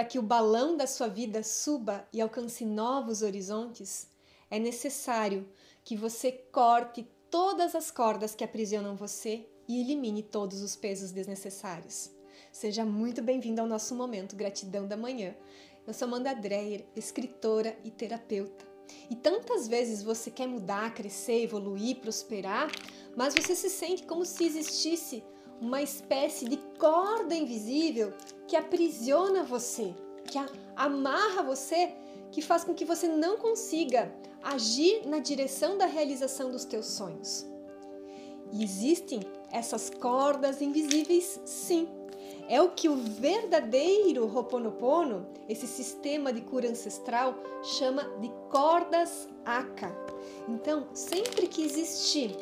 para que o balão da sua vida suba e alcance novos horizontes, é necessário que você corte todas as cordas que aprisionam você e elimine todos os pesos desnecessários. Seja muito bem-vindo ao nosso momento Gratidão da Manhã. Eu sou Amanda Dreyer, escritora e terapeuta. E tantas vezes você quer mudar, crescer, evoluir, prosperar, mas você se sente como se existisse uma espécie de corda invisível que aprisiona você, que amarra você, que faz com que você não consiga agir na direção da realização dos teus sonhos. E existem essas cordas invisíveis, sim. É o que o verdadeiro Ho'oponopono, esse sistema de cura ancestral, chama de cordas Aka. Então, sempre que existir,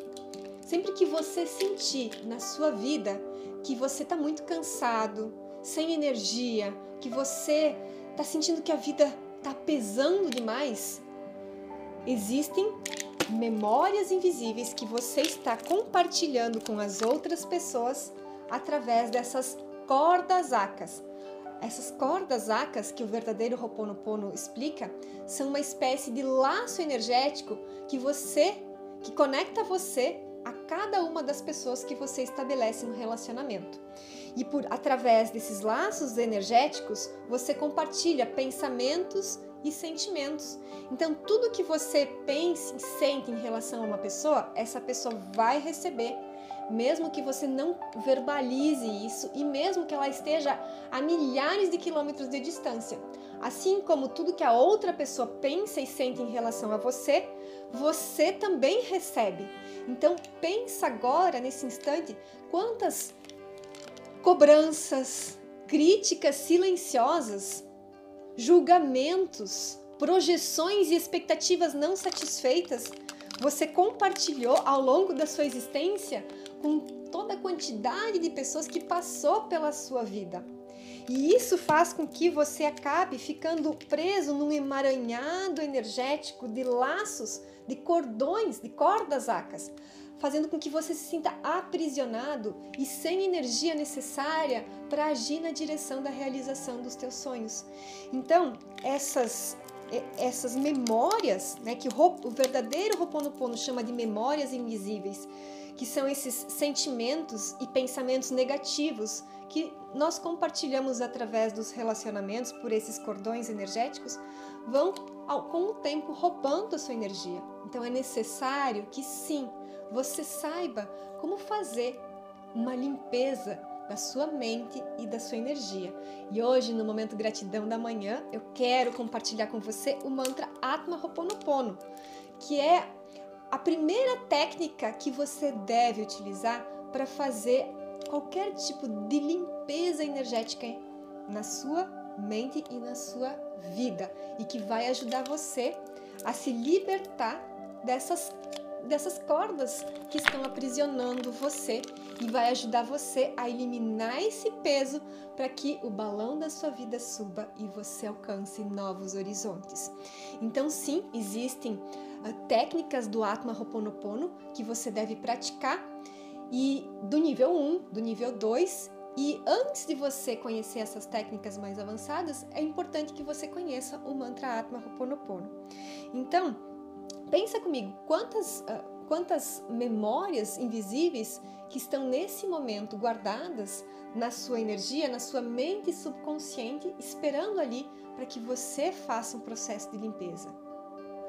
sempre que você sentir na sua vida que você está muito cansado, sem energia, que você está sentindo que a vida está pesando demais, existem memórias invisíveis que você está compartilhando com as outras pessoas através dessas cordas acas. Essas cordas acas que o verdadeiro Ho'oponopono explica são uma espécie de laço energético que você que conecta você a cada uma das pessoas que você estabelece no relacionamento. E por através desses laços energéticos, você compartilha pensamentos e sentimentos. Então, tudo que você pense e sente em relação a uma pessoa, essa pessoa vai receber, mesmo que você não verbalize isso e mesmo que ela esteja a milhares de quilômetros de distância. Assim como tudo que a outra pessoa pensa e sente em relação a você, você também recebe. Então, pensa agora nesse instante quantas cobranças, críticas silenciosas julgamentos, projeções e expectativas não satisfeitas você compartilhou ao longo da sua existência com toda a quantidade de pessoas que passou pela sua vida. E isso faz com que você acabe ficando preso num emaranhado energético de laços, de cordões, de cordas acas, fazendo com que você se sinta aprisionado e sem energia necessária para agir na direção da realização dos teus sonhos. Então, essas essas memórias, né, que o, o verdadeiro Ho'oponopono chama de memórias invisíveis, que são esses sentimentos e pensamentos negativos que nós compartilhamos através dos relacionamentos por esses cordões energéticos, vão com o tempo roubando a sua energia. Então é necessário que sim, você saiba como fazer uma limpeza da sua mente e da sua energia. E hoje, no momento gratidão da manhã, eu quero compartilhar com você o mantra Atma Ho'oponopono, que é a primeira técnica que você deve utilizar para fazer qualquer tipo de limpeza energética na sua mente e na sua vida e que vai ajudar você a se libertar dessas dessas cordas que estão aprisionando você e vai ajudar você a eliminar esse peso para que o balão da sua vida suba e você alcance novos horizontes. Então, sim, existem uh, técnicas do Atma Ho'oponopono que você deve praticar e do nível 1, do nível 2 e antes de você conhecer essas técnicas mais avançadas, é importante que você conheça o mantra Atma Ho'oponopono. Então, Pensa comigo, quantas, uh, quantas memórias invisíveis que estão nesse momento guardadas na sua energia, na sua mente subconsciente, esperando ali para que você faça um processo de limpeza.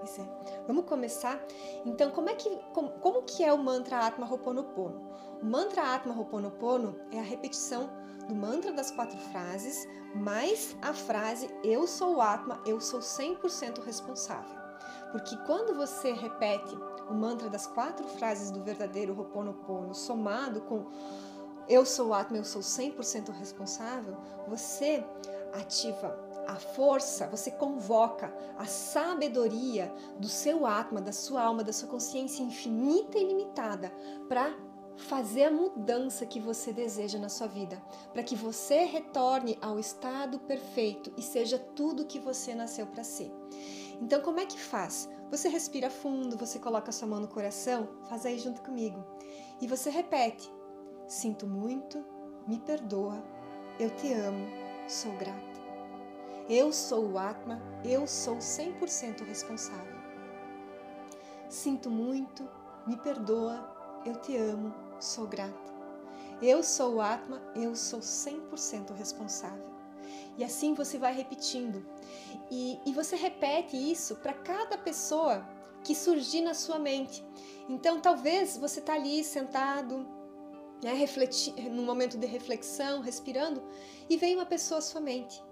É. Vamos começar? Então, como é que como, como que é o mantra Atma Ho'oponopono? O mantra Atma Ho'oponopono é a repetição do mantra das quatro frases mais a frase eu sou o Atma, eu sou 100% responsável. Porque quando você repete o mantra das quatro frases do verdadeiro Ho'oponopono somado com eu sou o Atma, eu sou 100% responsável, você ativa a força, você convoca a sabedoria do seu Atma, da sua alma, da sua consciência infinita e limitada para fazer a mudança que você deseja na sua vida, para que você retorne ao estado perfeito e seja tudo que você nasceu para ser. Então, como é que faz? Você respira fundo, você coloca sua mão no coração, faz aí junto comigo. E você repete: Sinto muito, me perdoa, eu te amo, sou grata. Eu sou o Atma, eu sou 100% responsável. Sinto muito, me perdoa, eu te amo, sou grata. Eu sou o Atma, eu sou 100% responsável. E assim você vai repetindo. E, e você repete isso para cada pessoa que surgir na sua mente. Então, talvez você está ali sentado, né, num momento de reflexão, respirando, e vem uma pessoa à sua mente.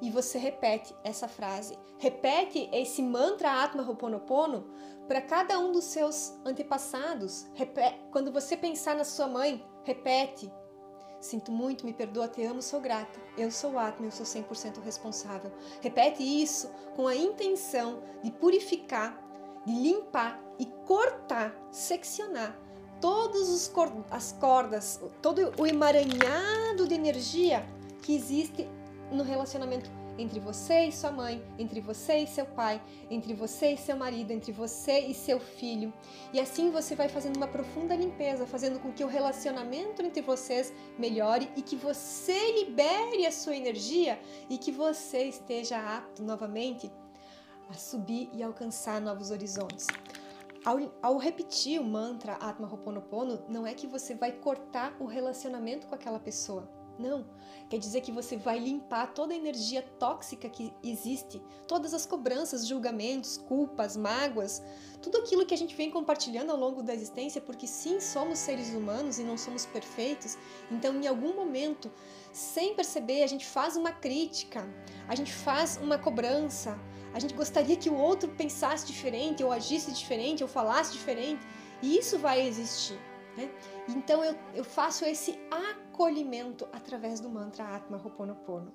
E você repete essa frase, repete esse mantra Atma Ho'oponopono para cada um dos seus antepassados. Repete, quando você pensar na sua mãe, repete. Sinto muito, me perdoa, te amo, sou grata. Eu sou Atma, eu sou 100% responsável. Repete isso com a intenção de purificar, de limpar e cortar, seccionar todas as cordas, todo o emaranhado de energia que existe no relacionamento entre você e sua mãe, entre você e seu pai, entre você e seu marido, entre você e seu filho. E assim você vai fazendo uma profunda limpeza, fazendo com que o relacionamento entre vocês melhore e que você libere a sua energia e que você esteja apto novamente a subir e alcançar novos horizontes. Ao, ao, repetir o mantra Atma Ho'oponopono, não é que você vai cortar o relacionamento com aquela pessoa. Não. Quer dizer que você vai limpar toda a energia tóxica que existe, todas as cobranças, julgamentos, culpas, mágoas, tudo aquilo que a gente vem compartilhando ao longo da existência, porque sim, somos seres humanos e não somos perfeitos. Então, em algum momento, sem perceber, a gente faz uma crítica, a gente faz uma cobrança, a gente gostaria que o outro pensasse diferente, ou agisse diferente, ou falasse diferente, e isso vai existir. Né? Então eu, eu faço esse acolhimento através do mantra Atma Ho'oponopono.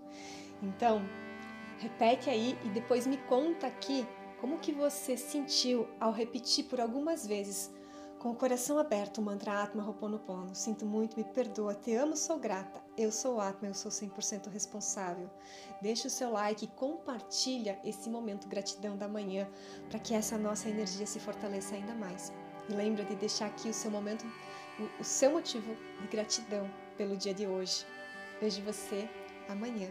Então, repete aí e depois me conta aqui como que você sentiu ao repetir por algumas vezes com o coração aberto o mantra Atma Ho'oponopono. Sinto muito, me perdoa, te amo, sou grata. Eu sou Atma, eu sou 100% responsável. Deixa o seu like e compartilha esse momento gratidão da manhã para que essa nossa energia se fortaleça ainda mais. E lembra de deixar aqui o seu momento, o seu motivo de gratidão pelo dia de hoje. Vejo você amanhã.